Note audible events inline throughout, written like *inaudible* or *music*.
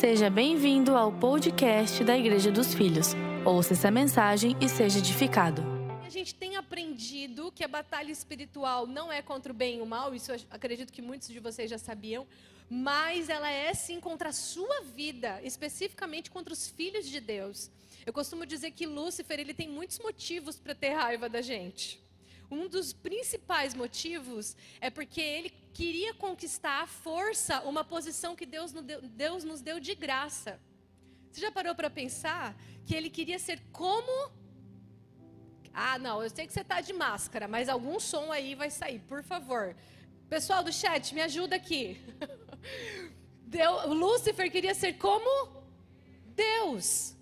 Seja bem-vindo ao podcast da Igreja dos Filhos. Ouça essa mensagem e seja edificado. A gente tem aprendido que a batalha espiritual não é contra o bem e o mal, isso acredito que muitos de vocês já sabiam, mas ela é sim contra a sua vida, especificamente contra os filhos de Deus. Eu costumo dizer que Lúcifer ele tem muitos motivos para ter raiva da gente. Um dos principais motivos é porque ele queria conquistar à força uma posição que Deus nos deu, Deus nos deu de graça. Você já parou para pensar que ele queria ser como. Ah, não, eu sei que você está de máscara, mas algum som aí vai sair, por favor. Pessoal do chat, me ajuda aqui. *laughs* Deus, Lúcifer queria ser como Deus.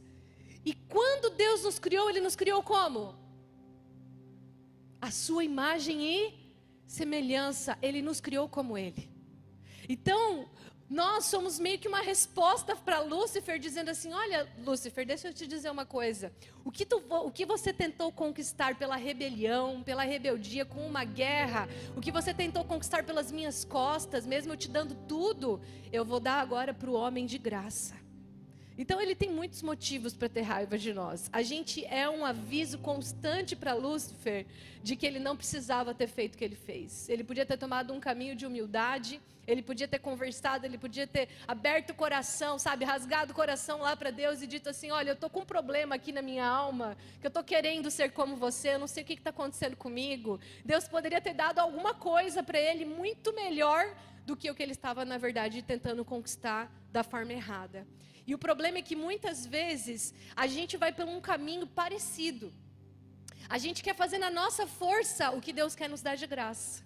E quando Deus nos criou, Ele nos criou como? A sua imagem e semelhança, Ele nos criou como Ele. Então, nós somos meio que uma resposta para Lúcifer, dizendo assim: Olha, Lúcifer, deixa eu te dizer uma coisa. O que, tu, o que você tentou conquistar pela rebelião, pela rebeldia, com uma guerra, o que você tentou conquistar pelas minhas costas, mesmo eu te dando tudo, eu vou dar agora para o homem de graça. Então ele tem muitos motivos para ter raiva de nós. A gente é um aviso constante para Lúcifer de que ele não precisava ter feito o que ele fez. Ele podia ter tomado um caminho de humildade, ele podia ter conversado, ele podia ter aberto o coração, sabe, rasgado o coração lá para Deus e dito assim: Olha, eu estou com um problema aqui na minha alma, que eu estou querendo ser como você, eu não sei o que está acontecendo comigo. Deus poderia ter dado alguma coisa para ele muito melhor do que o que ele estava, na verdade, tentando conquistar da forma errada. E o problema é que muitas vezes a gente vai por um caminho parecido. A gente quer fazer na nossa força o que Deus quer nos dar de graça.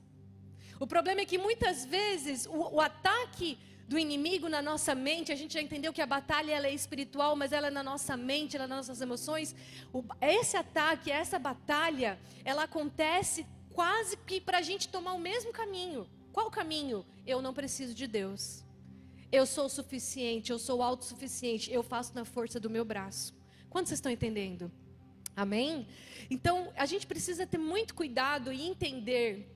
O problema é que muitas vezes o, o ataque do inimigo na nossa mente, a gente já entendeu que a batalha ela é espiritual, mas ela é na nossa mente, ela é nas nossas emoções. O, esse ataque, essa batalha, ela acontece quase que para a gente tomar o mesmo caminho. Qual caminho? Eu não preciso de Deus. Eu sou suficiente, eu sou autossuficiente, eu faço na força do meu braço. Quantos vocês estão entendendo? Amém? Então, a gente precisa ter muito cuidado e entender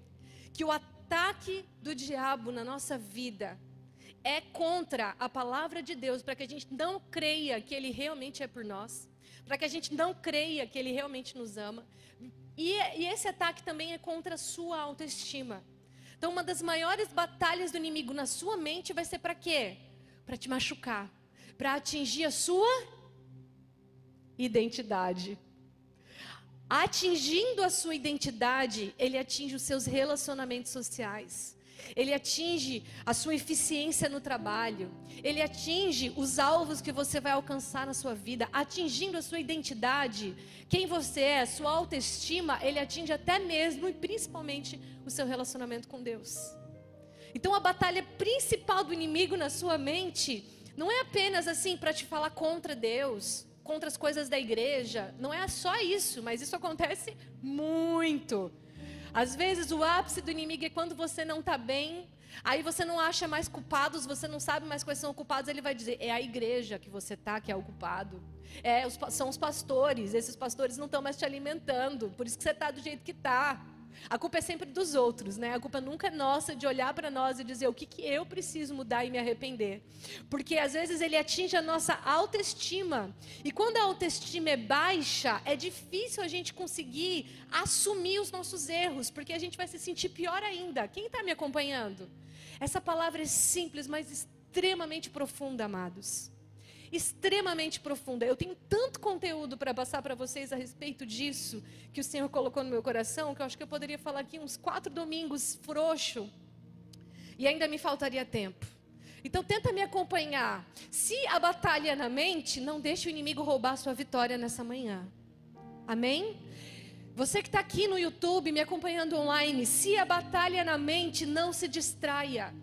que o ataque do diabo na nossa vida é contra a palavra de Deus, para que a gente não creia que ele realmente é por nós, para que a gente não creia que ele realmente nos ama. E, e esse ataque também é contra a sua autoestima. Então, uma das maiores batalhas do inimigo na sua mente vai ser para quê? Para te machucar, para atingir a sua identidade. Atingindo a sua identidade, ele atinge os seus relacionamentos sociais ele atinge a sua eficiência no trabalho, ele atinge os alvos que você vai alcançar na sua vida, atingindo a sua identidade, quem você é, sua autoestima, ele atinge até mesmo e principalmente o seu relacionamento com Deus. Então a batalha principal do inimigo na sua mente não é apenas assim para te falar contra Deus, contra as coisas da igreja, não é só isso, mas isso acontece muito. Às vezes o ápice do inimigo é quando você não está bem, aí você não acha mais culpados, você não sabe mais quais são os culpados, ele vai dizer: é a igreja que você está que é o culpado. É, os, são os pastores, esses pastores não estão mais te alimentando, por isso que você está do jeito que está. A culpa é sempre dos outros, né? A culpa nunca é nossa de olhar para nós e dizer o que, que eu preciso mudar e me arrepender. Porque às vezes ele atinge a nossa autoestima. E quando a autoestima é baixa, é difícil a gente conseguir assumir os nossos erros, porque a gente vai se sentir pior ainda. Quem está me acompanhando? Essa palavra é simples, mas extremamente profunda, amados extremamente profunda. Eu tenho tanto conteúdo para passar para vocês a respeito disso que o Senhor colocou no meu coração que eu acho que eu poderia falar aqui uns quatro domingos frouxo e ainda me faltaria tempo. Então tenta me acompanhar. Se a batalha é na mente, não deixe o inimigo roubar sua vitória nessa manhã. Amém? Você que está aqui no YouTube me acompanhando online, se a batalha é na mente, não se distraia.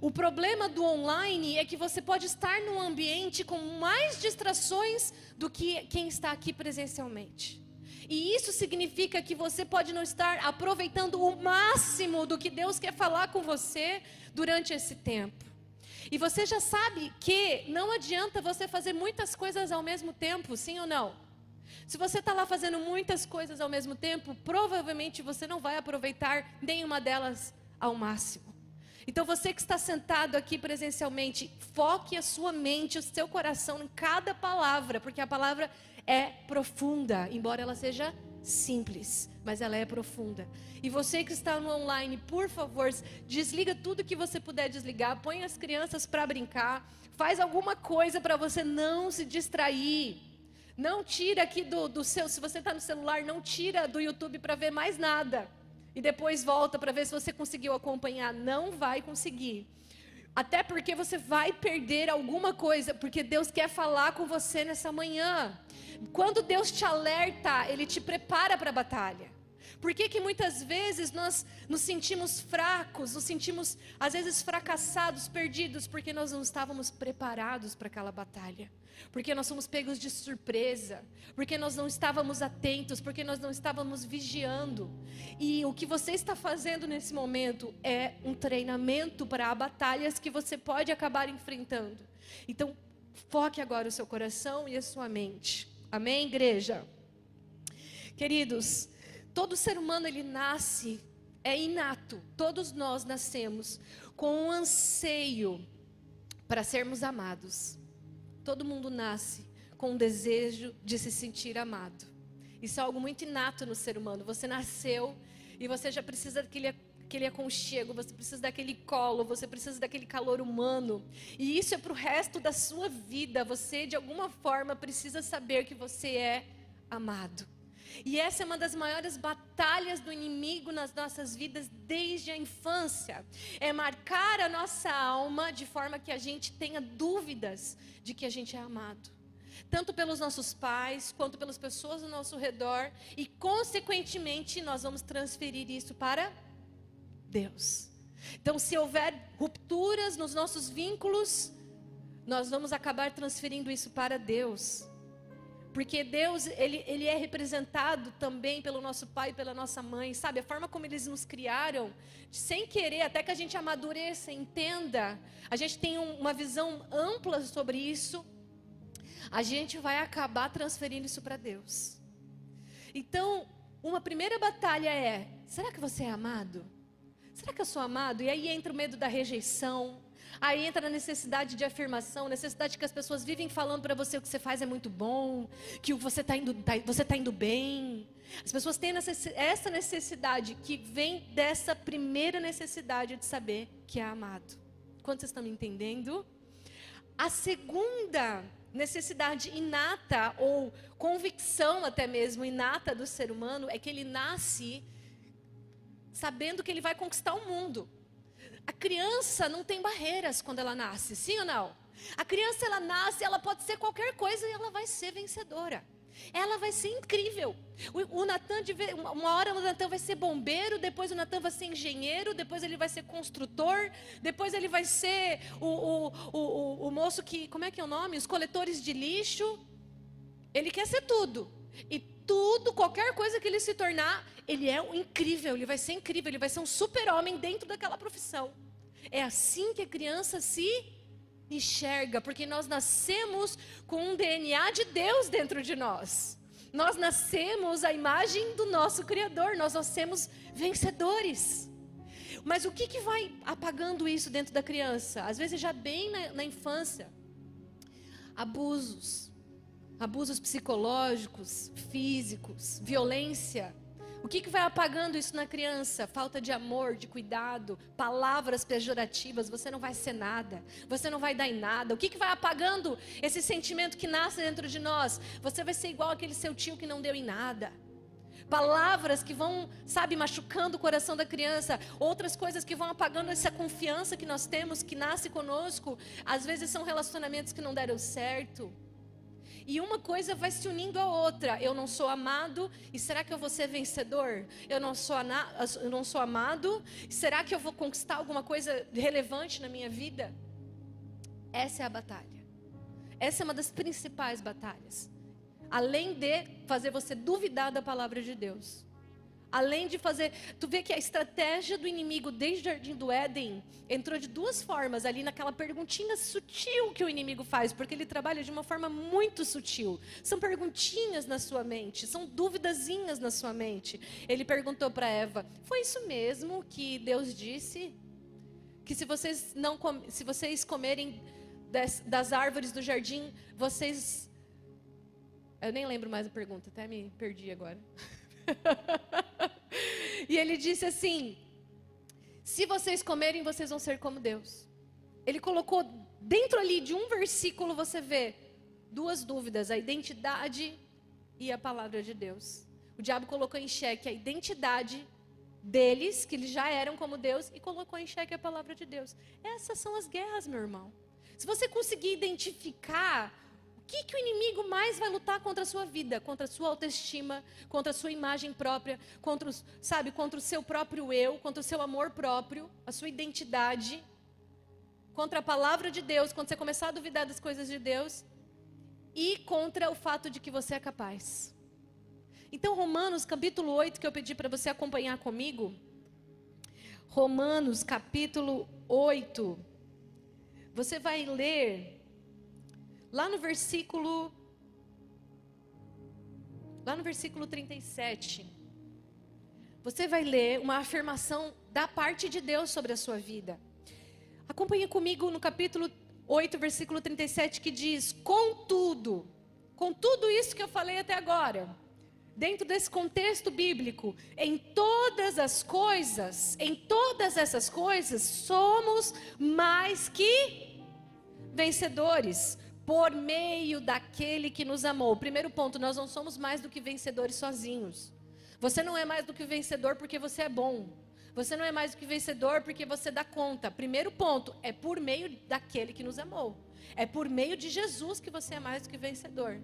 O problema do online é que você pode estar num ambiente com mais distrações do que quem está aqui presencialmente. E isso significa que você pode não estar aproveitando o máximo do que Deus quer falar com você durante esse tempo. E você já sabe que não adianta você fazer muitas coisas ao mesmo tempo, sim ou não? Se você está lá fazendo muitas coisas ao mesmo tempo, provavelmente você não vai aproveitar nenhuma delas ao máximo. Então você que está sentado aqui presencialmente, foque a sua mente, o seu coração em cada palavra, porque a palavra é profunda, embora ela seja simples, mas ela é profunda. E você que está no online, por favor, desliga tudo que você puder desligar, põe as crianças para brincar, faz alguma coisa para você não se distrair. Não tira aqui do, do seu, se você está no celular, não tira do YouTube para ver mais nada. E depois volta para ver se você conseguiu acompanhar. Não vai conseguir. Até porque você vai perder alguma coisa, porque Deus quer falar com você nessa manhã. Quando Deus te alerta, Ele te prepara para a batalha. Por que, que muitas vezes nós nos sentimos fracos, nos sentimos às vezes fracassados, perdidos, porque nós não estávamos preparados para aquela batalha? Porque nós somos pegos de surpresa, porque nós não estávamos atentos, porque nós não estávamos vigiando. E o que você está fazendo nesse momento é um treinamento para batalhas que você pode acabar enfrentando. Então, foque agora o seu coração e a sua mente. Amém, igreja? Queridos, todo ser humano ele nasce, é inato, todos nós nascemos com um anseio para sermos amados. Todo mundo nasce com um desejo de se sentir amado. Isso é algo muito inato no ser humano. Você nasceu e você já precisa daquele aquele aconchego, você precisa daquele colo, você precisa daquele calor humano. E isso é para o resto da sua vida. Você, de alguma forma, precisa saber que você é amado. E essa é uma das maiores batalhas do inimigo nas nossas vidas desde a infância. É marcar a nossa alma de forma que a gente tenha dúvidas de que a gente é amado. Tanto pelos nossos pais, quanto pelas pessoas ao nosso redor. E, consequentemente, nós vamos transferir isso para Deus. Então, se houver rupturas nos nossos vínculos, nós vamos acabar transferindo isso para Deus. Porque Deus, ele, ele é representado também pelo nosso pai e pela nossa mãe, sabe? A forma como eles nos criaram, sem querer, até que a gente amadureça, entenda, a gente tem um, uma visão ampla sobre isso, a gente vai acabar transferindo isso para Deus. Então, uma primeira batalha é: será que você é amado? Será que eu sou amado? E aí entra o medo da rejeição. Aí entra a necessidade de afirmação, necessidade que as pessoas vivem falando para você o que você faz é muito bom, que você está indo, tá, você tá indo bem. As pessoas têm essa necessidade que vem dessa primeira necessidade de saber que é amado. Quantos estão me entendendo? A segunda necessidade inata ou convicção até mesmo inata do ser humano é que ele nasce sabendo que ele vai conquistar o mundo. A criança não tem barreiras quando ela nasce, sim ou não? A criança ela nasce, ela pode ser qualquer coisa e ela vai ser vencedora. Ela vai ser incrível. O, o Natan, uma hora o Natan vai ser bombeiro, depois o Natan vai ser engenheiro, depois ele vai ser construtor, depois ele vai ser o, o, o, o moço que, como é que é o nome? Os coletores de lixo. Ele quer ser tudo. E tudo, qualquer coisa que ele se tornar, ele é um incrível, ele vai ser incrível, ele vai ser um super-homem dentro daquela profissão. É assim que a criança se enxerga, porque nós nascemos com um DNA de Deus dentro de nós. Nós nascemos à imagem do nosso Criador, nós nascemos vencedores. Mas o que, que vai apagando isso dentro da criança? Às vezes, já bem na, na infância, abusos, abusos psicológicos, físicos, violência. O que, que vai apagando isso na criança? Falta de amor, de cuidado, palavras pejorativas. Você não vai ser nada, você não vai dar em nada. O que, que vai apagando esse sentimento que nasce dentro de nós? Você vai ser igual aquele seu tio que não deu em nada. Palavras que vão, sabe, machucando o coração da criança. Outras coisas que vão apagando essa confiança que nós temos, que nasce conosco. Às vezes são relacionamentos que não deram certo. E uma coisa vai se unindo à outra. Eu não sou amado, e será que eu vou ser vencedor? Eu não sou, eu não sou amado, será que eu vou conquistar alguma coisa relevante na minha vida? Essa é a batalha. Essa é uma das principais batalhas. Além de fazer você duvidar da palavra de Deus. Além de fazer. Tu vê que a estratégia do inimigo desde o jardim do Éden entrou de duas formas ali naquela perguntinha sutil que o inimigo faz, porque ele trabalha de uma forma muito sutil. São perguntinhas na sua mente, são duvidazinhas na sua mente. Ele perguntou para Eva: Foi isso mesmo que Deus disse? que se vocês não se vocês comerem das, das árvores do jardim, vocês eu nem lembro mais a pergunta, até me perdi agora. *laughs* *laughs* e ele disse assim: Se vocês comerem, vocês vão ser como Deus. Ele colocou dentro ali de um versículo, você vê duas dúvidas: a identidade e a palavra de Deus. O diabo colocou em xeque a identidade deles, que eles já eram como Deus, e colocou em xeque a palavra de Deus. Essas são as guerras, meu irmão. Se você conseguir identificar que, que o inimigo mais vai lutar contra a sua vida? Contra a sua autoestima, contra a sua imagem própria, contra, os, sabe, contra o seu próprio eu, contra o seu amor próprio, a sua identidade, contra a palavra de Deus, quando você começar a duvidar das coisas de Deus, e contra o fato de que você é capaz. Então, Romanos capítulo 8, que eu pedi para você acompanhar comigo. Romanos capítulo 8. Você vai ler Lá no versículo lá no versículo 37, você vai ler uma afirmação da parte de Deus sobre a sua vida. Acompanhe comigo no capítulo 8, versículo 37, que diz: Contudo, com tudo isso que eu falei até agora, dentro desse contexto bíblico, em todas as coisas, em todas essas coisas, somos mais que vencedores por meio daquele que nos amou. Primeiro ponto, nós não somos mais do que vencedores sozinhos. Você não é mais do que vencedor porque você é bom. Você não é mais do que vencedor porque você dá conta. Primeiro ponto, é por meio daquele que nos amou. É por meio de Jesus que você é mais do que vencedor.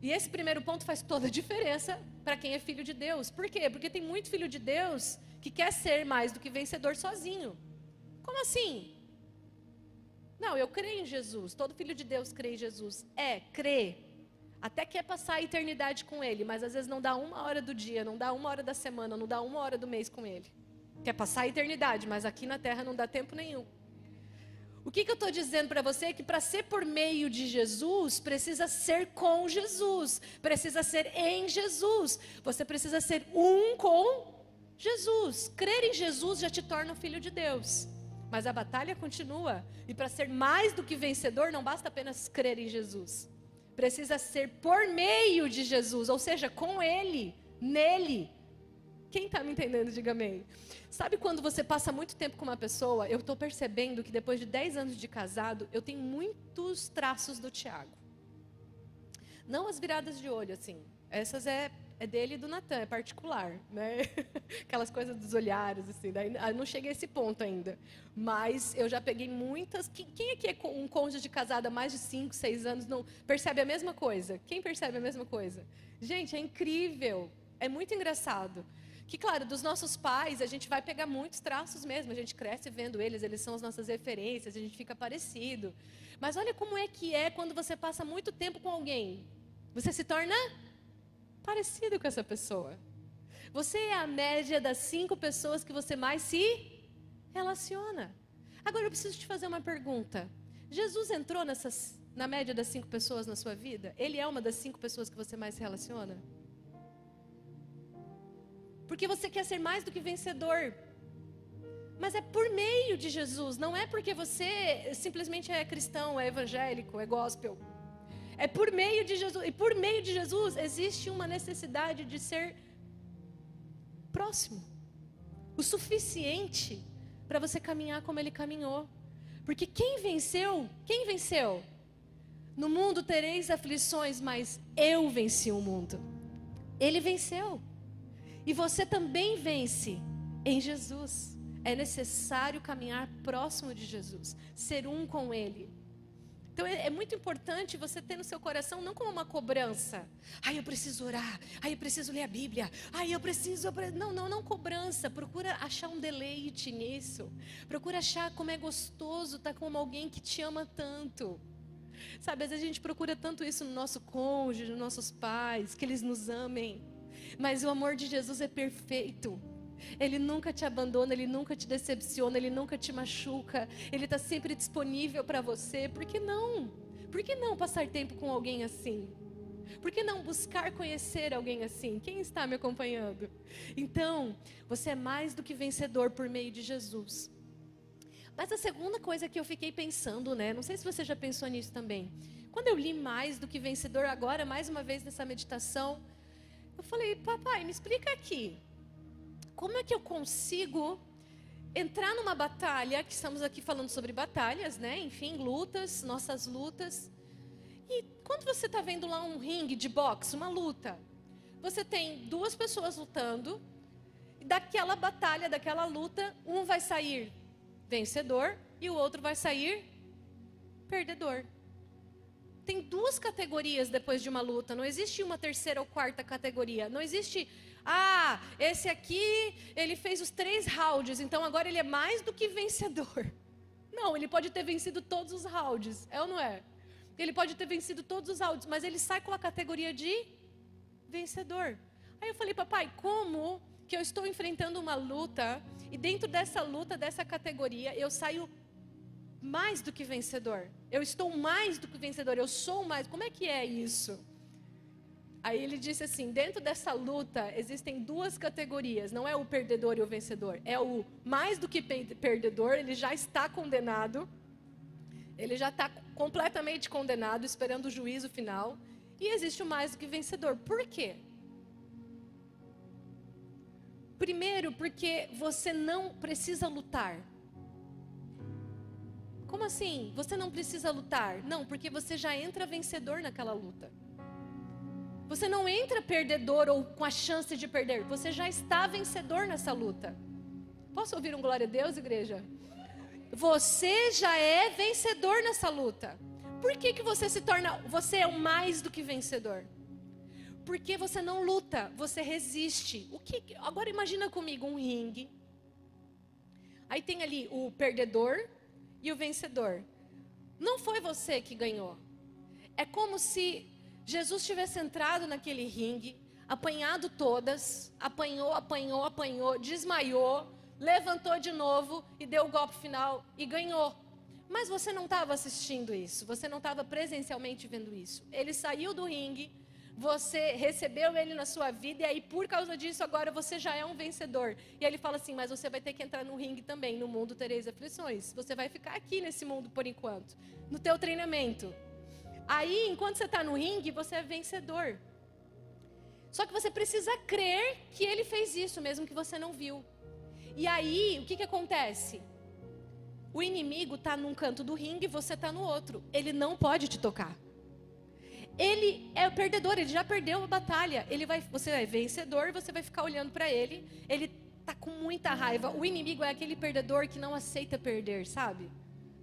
E esse primeiro ponto faz toda a diferença para quem é filho de Deus. Por quê? Porque tem muito filho de Deus que quer ser mais do que vencedor sozinho. Como assim? Não, eu creio em Jesus. Todo filho de Deus crê em Jesus. É, crê. Até quer passar a eternidade com Ele, mas às vezes não dá uma hora do dia, não dá uma hora da semana, não dá uma hora do mês com Ele. Quer passar a eternidade, mas aqui na terra não dá tempo nenhum. O que, que eu estou dizendo para você é que para ser por meio de Jesus, precisa ser com Jesus, precisa ser em Jesus. Você precisa ser um com Jesus. Crer em Jesus já te torna um filho de Deus. Mas a batalha continua. E para ser mais do que vencedor, não basta apenas crer em Jesus. Precisa ser por meio de Jesus, ou seja, com Ele, nele. Quem está me entendendo, diga amém. Sabe quando você passa muito tempo com uma pessoa? Eu estou percebendo que depois de 10 anos de casado, eu tenho muitos traços do Tiago. Não as viradas de olho, assim. Essas é é dele e do Natan, é particular, né? *laughs* Aquelas coisas dos olhares, assim, daí, ah, não cheguei a esse ponto ainda. Mas eu já peguei muitas. Quem aqui é um cônjuge de casada há mais de 5, 6 anos não percebe a mesma coisa? Quem percebe a mesma coisa? Gente, é incrível, é muito engraçado. Que, claro, dos nossos pais, a gente vai pegar muitos traços mesmo, a gente cresce vendo eles, eles são as nossas referências, a gente fica parecido. Mas olha como é que é quando você passa muito tempo com alguém. Você se torna parecido com essa pessoa. Você é a média das cinco pessoas que você mais se relaciona. Agora eu preciso te fazer uma pergunta. Jesus entrou nessas, na média das cinco pessoas na sua vida? Ele é uma das cinco pessoas que você mais se relaciona? Porque você quer ser mais do que vencedor. Mas é por meio de Jesus, não é porque você simplesmente é cristão, é evangélico, é gospel. É por meio de Jesus. E por meio de Jesus existe uma necessidade de ser próximo. O suficiente para você caminhar como ele caminhou. Porque quem venceu? Quem venceu? No mundo tereis aflições, mas eu venci o mundo. Ele venceu. E você também vence em Jesus. É necessário caminhar próximo de Jesus, ser um com Ele. Então é, é, muito importante você ter no seu coração não como uma cobrança. Ai, eu preciso orar. Ai, eu preciso ler a Bíblia. Ai, eu preciso. Não, não, não cobrança. Procura achar um deleite nisso. Procura achar como é gostoso estar com alguém que te ama tanto. Sabe, às vezes a gente procura tanto isso no nosso cônjuge, nos nossos pais, que eles nos amem. Mas o amor de Jesus é perfeito. Ele nunca te abandona, ele nunca te decepciona, ele nunca te machuca. Ele está sempre disponível para você. Por que não? Por que não passar tempo com alguém assim? Por que não buscar conhecer alguém assim? Quem está me acompanhando? Então, você é mais do que vencedor por meio de Jesus. Mas a segunda coisa que eu fiquei pensando, né? Não sei se você já pensou nisso também. Quando eu li mais do que vencedor agora, mais uma vez nessa meditação, eu falei, papai, me explica aqui. Como é que eu consigo entrar numa batalha, que estamos aqui falando sobre batalhas, né? Enfim, lutas, nossas lutas. E quando você está vendo lá um ringue de boxe, uma luta, você tem duas pessoas lutando, e daquela batalha, daquela luta, um vai sair vencedor e o outro vai sair perdedor. Tem duas categorias depois de uma luta, não existe uma terceira ou quarta categoria. Não existe, ah, esse aqui, ele fez os três rounds, então agora ele é mais do que vencedor. *laughs* Não, ele pode ter vencido todos os rounds, é ou não é? Ele pode ter vencido todos os rounds, mas ele sai com a categoria de vencedor. Aí eu falei, papai, como que eu estou enfrentando uma luta e dentro dessa luta, dessa categoria, eu saio mais do que vencedor. Eu estou mais do que vencedor, eu sou mais. Como é que é isso? Aí ele disse assim: dentro dessa luta existem duas categorias, não é o perdedor e o vencedor, é o mais do que perdedor, ele já está condenado, ele já está completamente condenado, esperando o juízo final, e existe o mais do que vencedor. Por quê? Primeiro, porque você não precisa lutar. Como assim? Você não precisa lutar? Não, porque você já entra vencedor naquela luta. Você não entra perdedor ou com a chance de perder. Você já está vencedor nessa luta. Posso ouvir um glória a Deus, igreja? Você já é vencedor nessa luta. Por que, que você se torna. Você é o mais do que vencedor? Porque você não luta, você resiste. O que? Agora imagina comigo um ringue. Aí tem ali o perdedor e o vencedor. Não foi você que ganhou. É como se Jesus tivesse entrado naquele ringue, apanhado todas, apanhou, apanhou, apanhou, desmaiou, levantou de novo e deu o golpe final e ganhou. Mas você não estava assistindo isso, você não estava presencialmente vendo isso. Ele saiu do ringue, você recebeu ele na sua vida e aí por causa disso agora você já é um vencedor. E ele fala assim: "Mas você vai ter que entrar no ringue também, no mundo tereis aflições. Você vai ficar aqui nesse mundo por enquanto, no teu treinamento. Aí, enquanto você está no ringue, você é vencedor. Só que você precisa crer que ele fez isso, mesmo que você não viu. E aí, o que, que acontece? O inimigo está num canto do ringue e você está no outro. Ele não pode te tocar. Ele é o perdedor, ele já perdeu a batalha. Ele vai, você é vencedor, você vai ficar olhando para ele. Ele tá com muita raiva. O inimigo é aquele perdedor que não aceita perder, sabe?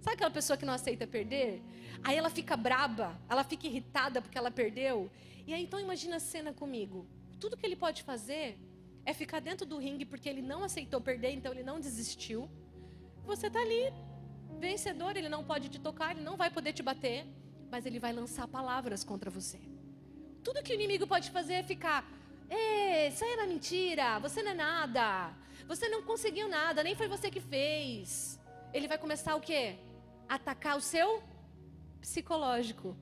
Sabe aquela pessoa que não aceita perder? Aí ela fica braba, ela fica irritada porque ela perdeu. E aí então imagina a cena comigo. Tudo que ele pode fazer é ficar dentro do ringue porque ele não aceitou perder, então ele não desistiu. Você tá ali, vencedor, ele não pode te tocar, ele não vai poder te bater mas ele vai lançar palavras contra você. Tudo que o inimigo pode fazer é ficar: Ei, isso aí era mentira, você não é nada, você não conseguiu nada, nem foi você que fez. Ele vai começar o quê? Atacar o seu psicológico.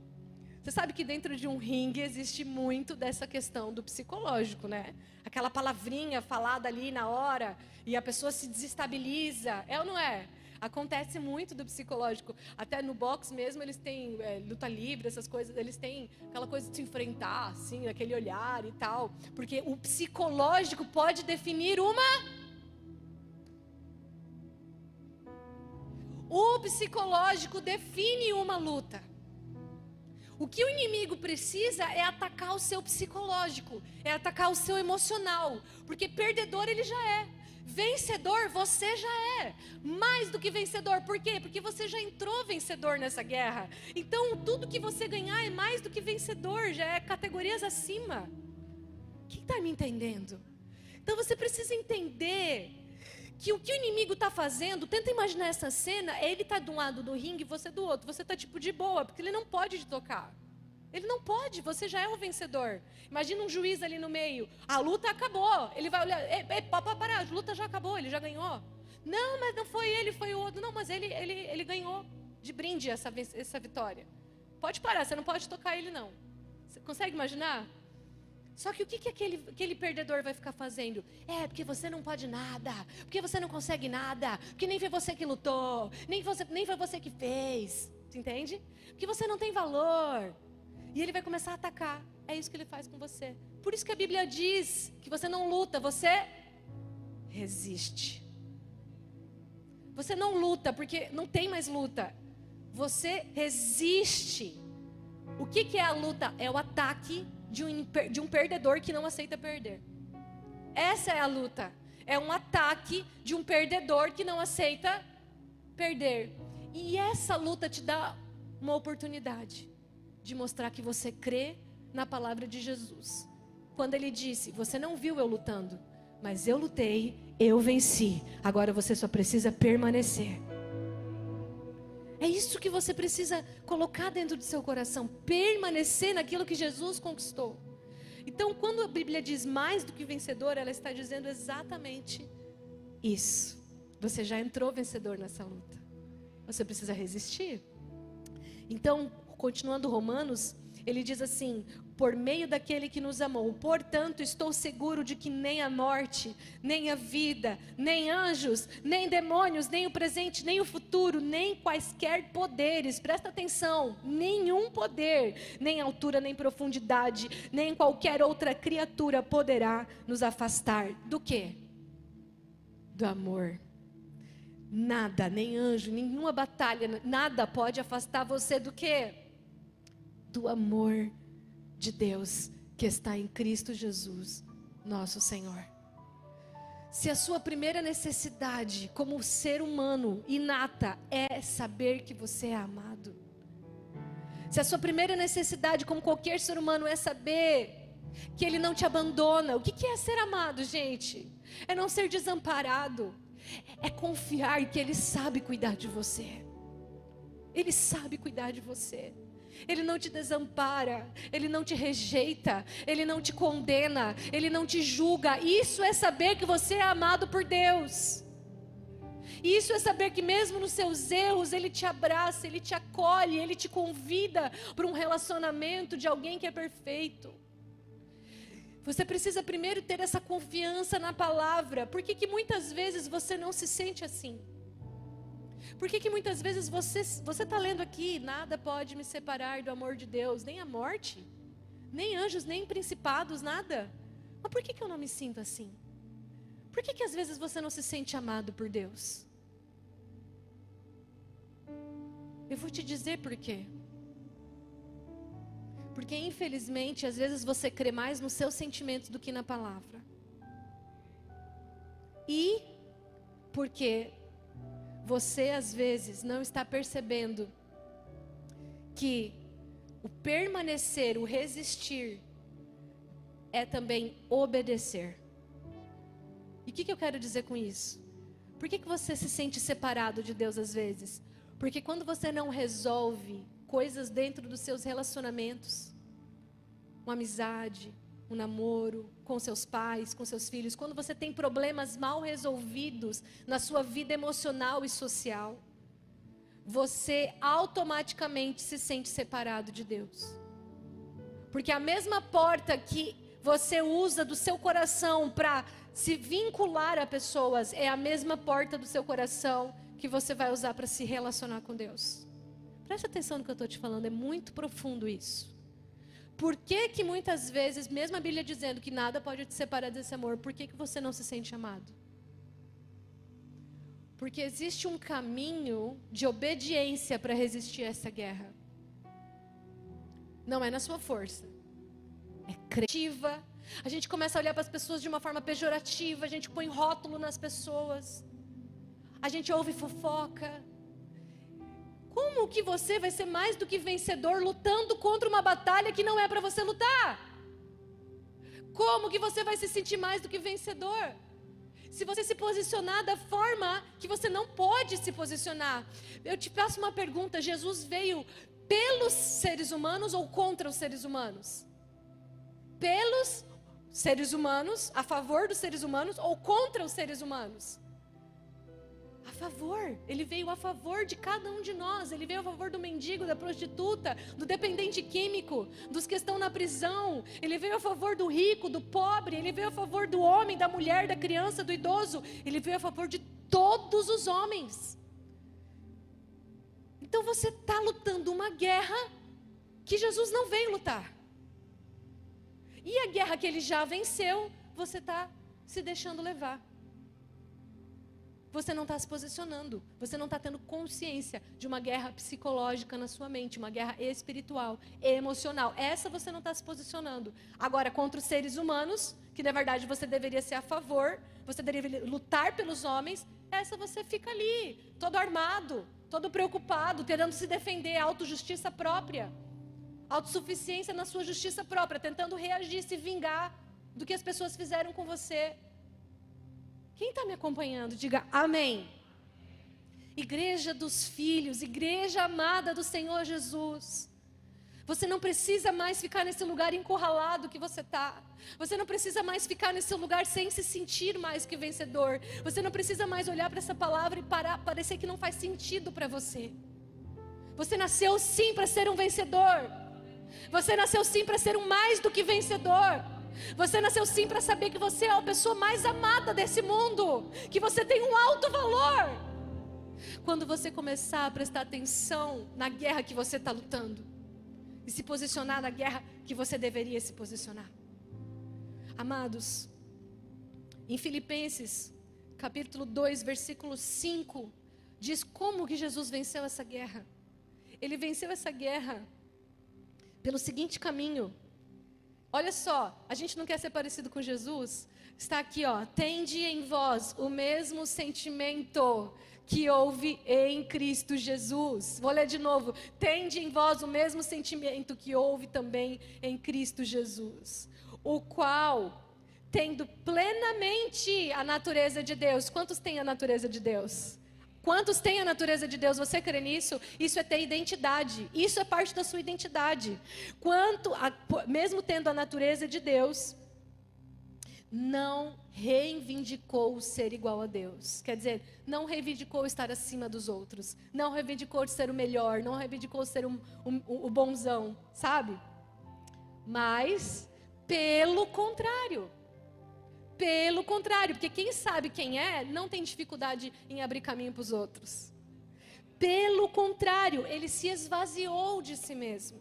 Você sabe que dentro de um ringue existe muito dessa questão do psicológico, né? Aquela palavrinha falada ali na hora e a pessoa se desestabiliza. É ou não é? Acontece muito do psicológico. Até no box mesmo, eles têm é, luta livre, essas coisas. Eles têm aquela coisa de se enfrentar, assim, aquele olhar e tal. Porque o psicológico pode definir uma. O psicológico define uma luta. O que o inimigo precisa é atacar o seu psicológico, é atacar o seu emocional, porque perdedor ele já é. Vencedor você já é. Mais do que vencedor. Por quê? Porque você já entrou vencedor nessa guerra. Então, tudo que você ganhar é mais do que vencedor, já é categorias acima. Quem está me entendendo? Então, você precisa entender que o que o inimigo está fazendo, tenta imaginar essa cena, ele está de um lado do ringue e você do outro. Você está tipo de boa, porque ele não pode te tocar. Ele não pode, você já é o vencedor. Imagina um juiz ali no meio. A luta acabou. Ele vai olhar, ei, ei, para, para, a luta já acabou, ele já ganhou. Não, mas não foi ele, foi o outro. Não, mas ele, ele, ele ganhou de brinde essa, essa vitória. Pode parar, você não pode tocar ele, não. Você consegue imaginar? Só que o que, que aquele, aquele perdedor vai ficar fazendo? É, porque você não pode nada, porque você não consegue nada, porque nem foi você que lutou, nem, você, nem foi você que fez. Você entende? Porque você não tem valor. E ele vai começar a atacar. É isso que ele faz com você. Por isso que a Bíblia diz que você não luta, você resiste. Você não luta, porque não tem mais luta. Você resiste. O que, que é a luta? É o ataque de um, de um perdedor que não aceita perder. Essa é a luta. É um ataque de um perdedor que não aceita perder. E essa luta te dá uma oportunidade de mostrar que você crê na palavra de Jesus. Quando ele disse: Você não viu eu lutando, mas eu lutei, eu venci. Agora você só precisa permanecer. É isso que você precisa colocar dentro do seu coração, permanecer naquilo que Jesus conquistou. Então, quando a Bíblia diz mais do que vencedor, ela está dizendo exatamente isso. Você já entrou vencedor nessa luta. Você precisa resistir. Então, continuando Romanos, ele diz assim: por meio daquele que nos amou. Portanto, estou seguro de que nem a morte, nem a vida, nem anjos, nem demônios, nem o presente, nem o futuro, nem quaisquer poderes, presta atenção, nenhum poder, nem altura, nem profundidade, nem qualquer outra criatura poderá nos afastar do que? Do amor. Nada, nem anjo, nenhuma batalha, nada pode afastar você do que? Do amor de Deus que está em Cristo Jesus, nosso Senhor. Se a sua primeira necessidade como ser humano inata é saber que você é amado, se a sua primeira necessidade como qualquer ser humano é saber que ele não te abandona, o que é ser amado, gente? É não ser desamparado, é confiar que ele sabe cuidar de você. Ele sabe cuidar de você. Ele não te desampara, Ele não te rejeita, Ele não te condena, Ele não te julga. Isso é saber que você é amado por Deus. Isso é saber que mesmo nos seus erros Ele te abraça, Ele te acolhe, Ele te convida para um relacionamento de alguém que é perfeito. Você precisa primeiro ter essa confiança na palavra. Por que, que muitas vezes você não se sente assim? Por que, que muitas vezes você está lendo aqui, nada pode me separar do amor de Deus, nem a morte, nem anjos, nem principados, nada. Mas por que, que eu não me sinto assim? Por que, que às vezes você não se sente amado por Deus? Eu vou te dizer por quê. Porque infelizmente, às vezes você crê mais nos seus sentimentos do que na palavra. E porque você às vezes não está percebendo que o permanecer, o resistir, é também obedecer. E o que, que, eu quero dizer com isso? Por que, que você se sente separado de Deus às vezes? Porque quando você não resolve coisas dentro dos seus relacionamentos, uma amizade, um namoro, com seus pais, com seus filhos, quando você tem problemas mal resolvidos na sua vida emocional e social, você automaticamente se sente separado de Deus. Porque a mesma porta que você usa do seu coração para se vincular a pessoas é a mesma porta do seu coração que você vai usar para se relacionar com Deus. Preste atenção no que eu estou te falando, é muito profundo isso. Por que, que muitas vezes, mesmo a Bíblia dizendo que nada pode te separar desse amor, por que, que você não se sente amado? Porque existe um caminho de obediência para resistir a essa guerra. Não é na sua força. É criativa. A gente começa a olhar para as pessoas de uma forma pejorativa, a gente põe rótulo nas pessoas. A gente ouve fofoca. Como que você vai ser mais do que vencedor lutando contra uma batalha que não é para você lutar? Como que você vai se sentir mais do que vencedor? Se você se posicionar da forma que você não pode se posicionar. Eu te faço uma pergunta: Jesus veio pelos seres humanos ou contra os seres humanos? Pelos seres humanos, a favor dos seres humanos ou contra os seres humanos? A favor. Ele veio a favor de cada um de nós. Ele veio a favor do mendigo, da prostituta, do dependente químico, dos que estão na prisão. Ele veio a favor do rico, do pobre. Ele veio a favor do homem, da mulher, da criança, do idoso. Ele veio a favor de todos os homens. Então você está lutando uma guerra que Jesus não veio lutar. E a guerra que ele já venceu, você está se deixando levar você não está se posicionando, você não está tendo consciência de uma guerra psicológica na sua mente, uma guerra espiritual, emocional. Essa você não está se posicionando. Agora, contra os seres humanos, que na verdade você deveria ser a favor, você deveria lutar pelos homens, essa você fica ali, todo armado, todo preocupado, tentando se defender, autojustiça própria, autossuficiência na sua justiça própria, tentando reagir, se vingar do que as pessoas fizeram com você. Quem está me acompanhando, diga amém. Igreja dos filhos, igreja amada do Senhor Jesus. Você não precisa mais ficar nesse lugar encurralado que você está. Você não precisa mais ficar nesse lugar sem se sentir mais que vencedor. Você não precisa mais olhar para essa palavra e parar, parecer que não faz sentido para você. Você nasceu sim para ser um vencedor. Você nasceu sim para ser um mais do que vencedor. Você nasceu sim para saber que você é a pessoa mais amada desse mundo, que você tem um alto valor. Quando você começar a prestar atenção na guerra que você está lutando e se posicionar na guerra que você deveria se posicionar. Amados, em Filipenses, capítulo 2, versículo 5, diz como que Jesus venceu essa guerra. Ele venceu essa guerra pelo seguinte caminho: Olha só, a gente não quer ser parecido com Jesus? Está aqui, ó. Tende em vós o mesmo sentimento que houve em Cristo Jesus. Vou ler de novo. Tende em vós o mesmo sentimento que houve também em Cristo Jesus. O qual, tendo plenamente a natureza de Deus. Quantos têm a natureza de Deus? Quantos têm a natureza de Deus? Você crê nisso? Isso é ter identidade. Isso é parte da sua identidade. Quanto, a, mesmo tendo a natureza de Deus, não reivindicou ser igual a Deus. Quer dizer, não reivindicou estar acima dos outros. Não reivindicou ser o melhor. Não reivindicou ser um, um, o bonzão, sabe? Mas, pelo contrário, pelo contrário, porque quem sabe quem é, não tem dificuldade em abrir caminho para os outros. Pelo contrário, ele se esvaziou de si mesmo.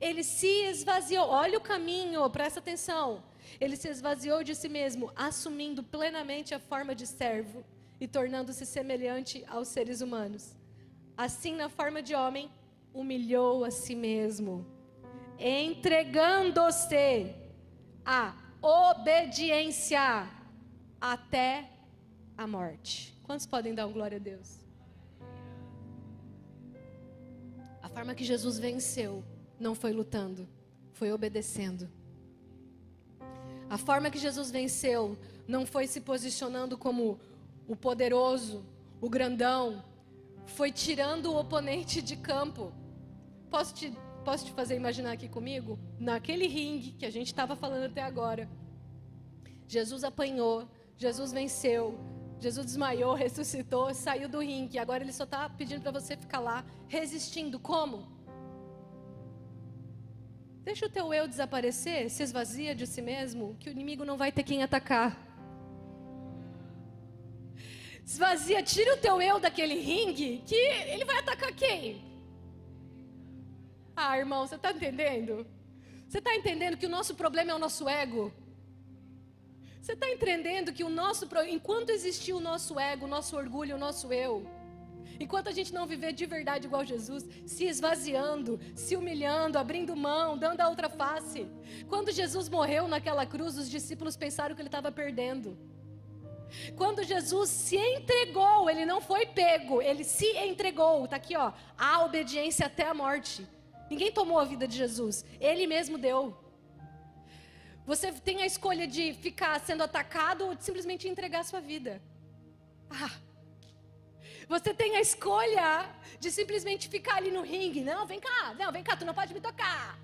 Ele se esvaziou. Olha o caminho, presta atenção. Ele se esvaziou de si mesmo, assumindo plenamente a forma de servo e tornando-se semelhante aos seres humanos. Assim, na forma de homem, humilhou a si mesmo, entregando-se a obediência até a morte. Quantos podem dar um glória a Deus? A forma que Jesus venceu não foi lutando, foi obedecendo. A forma que Jesus venceu não foi se posicionando como o poderoso, o grandão, foi tirando o oponente de campo. Posso te Posso te fazer imaginar aqui comigo? Naquele ringue que a gente estava falando até agora. Jesus apanhou, Jesus venceu, Jesus desmaiou, *laughs* ressuscitou, saiu do ringue. Agora ele só está pedindo para você ficar lá, resistindo. Como? Deixa o teu eu desaparecer, se esvazia de si mesmo, que o inimigo não vai ter quem atacar. Esvazia, tira o teu eu daquele ringue, que ele vai atacar quem? Ah, irmão, você está entendendo? Você está entendendo que o nosso problema é o nosso ego? Você está entendendo que o nosso, enquanto existir o nosso ego, o nosso orgulho, o nosso eu, enquanto a gente não viver de verdade igual Jesus, se esvaziando, se humilhando, abrindo mão, dando a outra face. Quando Jesus morreu naquela cruz, os discípulos pensaram que ele estava perdendo. Quando Jesus se entregou, ele não foi pego, ele se entregou. Está aqui, ó, a obediência até a morte. Ninguém tomou a vida de Jesus, ele mesmo deu. Você tem a escolha de ficar sendo atacado ou de simplesmente entregar a sua vida. Ah. Você tem a escolha de simplesmente ficar ali no ringue. Não, vem cá, não, vem cá, tu não pode me tocar.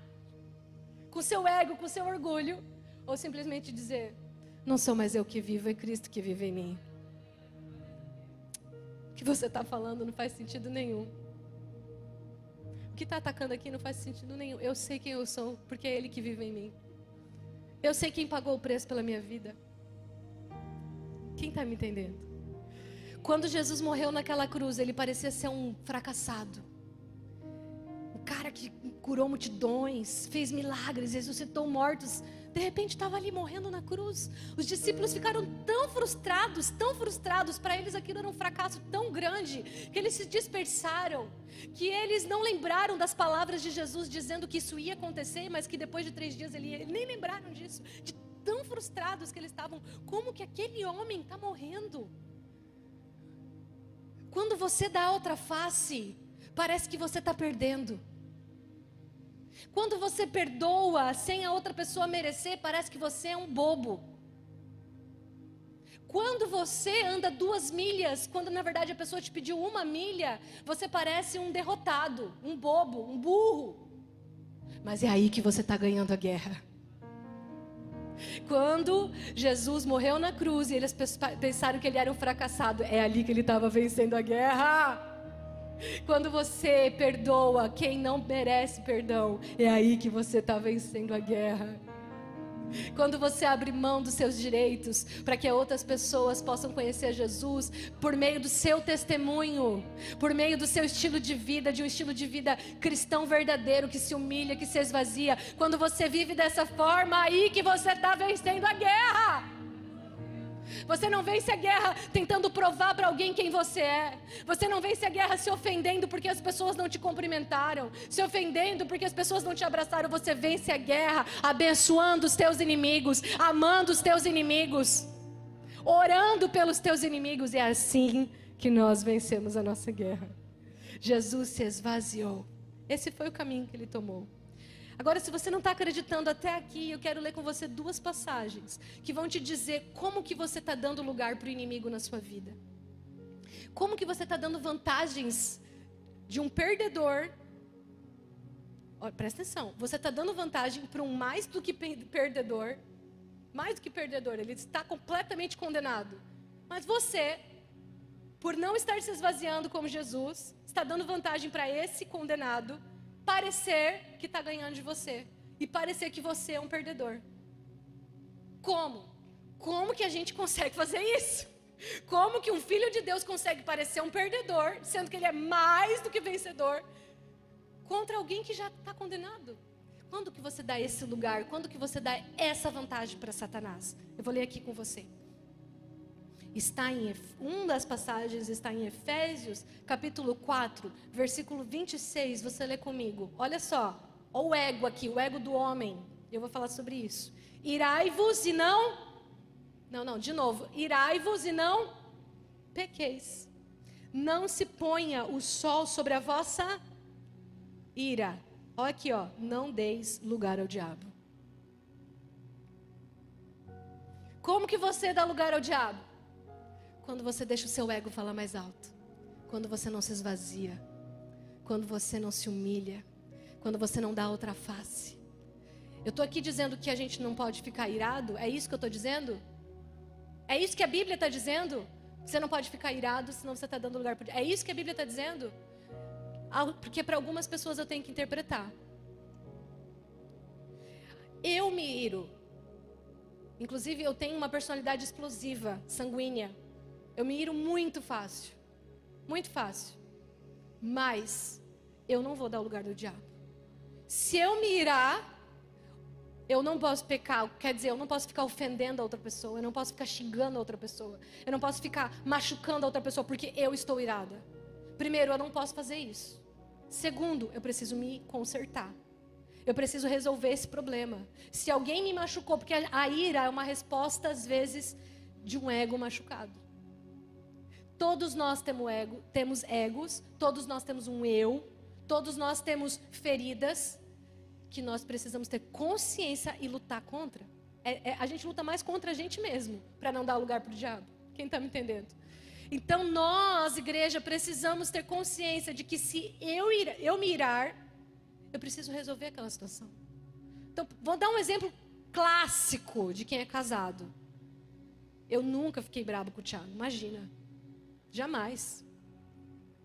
Com seu ego, com seu orgulho. Ou simplesmente dizer: Não sou mais eu que vivo, é Cristo que vive em mim. que você está falando não faz sentido nenhum. Que está atacando aqui não faz sentido nenhum. Eu sei quem eu sou, porque é Ele que vive em mim. Eu sei quem pagou o preço pela minha vida. Quem está me entendendo? Quando Jesus morreu naquela cruz, ele parecia ser um fracassado. O cara que curou multidões, fez milagres, ressuscitou mortos. De repente estava ali morrendo na cruz. Os discípulos ficaram tão frustrados, tão frustrados. Para eles aquilo era um fracasso tão grande que eles se dispersaram. Que eles não lembraram das palavras de Jesus dizendo que isso ia acontecer, mas que depois de três dias ele ia. Nem lembraram disso. De tão frustrados que eles estavam. Como que aquele homem está morrendo? Quando você dá outra face, parece que você está perdendo. Quando você perdoa sem a outra pessoa merecer, parece que você é um bobo. Quando você anda duas milhas, quando na verdade a pessoa te pediu uma milha, você parece um derrotado, um bobo, um burro. Mas é aí que você está ganhando a guerra. Quando Jesus morreu na cruz e eles pensaram que ele era um fracassado, é ali que ele estava vencendo a guerra. Quando você perdoa quem não merece perdão, é aí que você está vencendo a guerra. Quando você abre mão dos seus direitos para que outras pessoas possam conhecer Jesus por meio do seu testemunho, por meio do seu estilo de vida, de um estilo de vida cristão verdadeiro que se humilha, que se esvazia. Quando você vive dessa forma, aí que você está vencendo a guerra. Você não vence a guerra tentando provar para alguém quem você é. Você não vence a guerra se ofendendo porque as pessoas não te cumprimentaram, se ofendendo porque as pessoas não te abraçaram. Você vence a guerra abençoando os teus inimigos, amando os teus inimigos, orando pelos teus inimigos. É assim que nós vencemos a nossa guerra. Jesus se esvaziou. Esse foi o caminho que ele tomou. Agora, se você não está acreditando até aqui, eu quero ler com você duas passagens que vão te dizer como que você está dando lugar para o inimigo na sua vida. Como que você está dando vantagens de um perdedor. Olha, presta atenção, você está dando vantagem para um mais do que perdedor. Mais do que perdedor, ele está completamente condenado. Mas você, por não estar se esvaziando como Jesus, está dando vantagem para esse condenado parecer que está ganhando de você e parecer que você é um perdedor. Como? Como que a gente consegue fazer isso? Como que um filho de Deus consegue parecer um perdedor, sendo que ele é mais do que vencedor, contra alguém que já está condenado? Quando que você dá esse lugar? Quando que você dá essa vantagem para Satanás? Eu vou ler aqui com você está em um das passagens está em Efésios, capítulo 4, versículo 26. Você lê comigo. Olha só, o ego aqui, o ego do homem. Eu vou falar sobre isso. Irai-vos e não Não, não, de novo. Irai-vos e não pequeis. Não se ponha o sol sobre a vossa ira. Olha aqui, ó, não deis lugar ao diabo. Como que você dá lugar ao diabo? Quando você deixa o seu ego falar mais alto. Quando você não se esvazia. Quando você não se humilha. Quando você não dá outra face. Eu estou aqui dizendo que a gente não pode ficar irado? É isso que eu estou dizendo? É isso que a Bíblia está dizendo? Você não pode ficar irado, senão você está dando lugar para. É isso que a Bíblia está dizendo? Porque para algumas pessoas eu tenho que interpretar. Eu me iro. Inclusive, eu tenho uma personalidade explosiva, sanguínea. Eu me iro muito fácil. Muito fácil. Mas eu não vou dar o lugar do diabo. Se eu me irar, eu não posso pecar, quer dizer, eu não posso ficar ofendendo a outra pessoa, eu não posso ficar xingando a outra pessoa, eu não posso ficar machucando a outra pessoa porque eu estou irada. Primeiro, eu não posso fazer isso. Segundo, eu preciso me consertar. Eu preciso resolver esse problema. Se alguém me machucou, porque a ira é uma resposta, às vezes, de um ego machucado. Todos nós temos, ego, temos egos, todos nós temos um eu, todos nós temos feridas que nós precisamos ter consciência e lutar contra. É, é, a gente luta mais contra a gente mesmo, para não dar lugar para o diabo. Quem está me entendendo? Então nós, igreja, precisamos ter consciência de que se eu, ir, eu me irar, eu preciso resolver aquela situação. Então, vou dar um exemplo clássico de quem é casado. Eu nunca fiquei bravo com o Tiago, imagina. Jamais.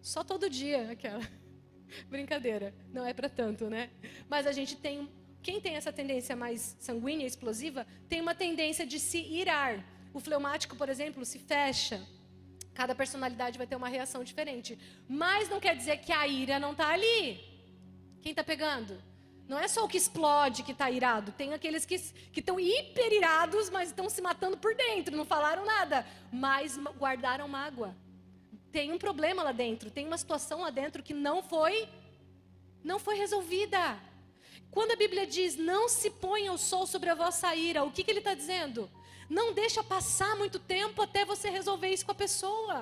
Só todo dia, aquela. *laughs* Brincadeira, não é para tanto, né? Mas a gente tem, quem tem essa tendência mais sanguínea, explosiva, tem uma tendência de se irar. O fleumático, por exemplo, se fecha. Cada personalidade vai ter uma reação diferente. Mas não quer dizer que a ira não está ali. Quem está pegando? Não é só o que explode que está irado. Tem aqueles que estão hiper irados, mas estão se matando por dentro. Não falaram nada, mas guardaram mágoa. Tem um problema lá dentro. Tem uma situação lá dentro que não foi, não foi resolvida. Quando a Bíblia diz, não se ponha o sol sobre a vossa ira, o que, que ele está dizendo? Não deixa passar muito tempo até você resolver isso com a pessoa.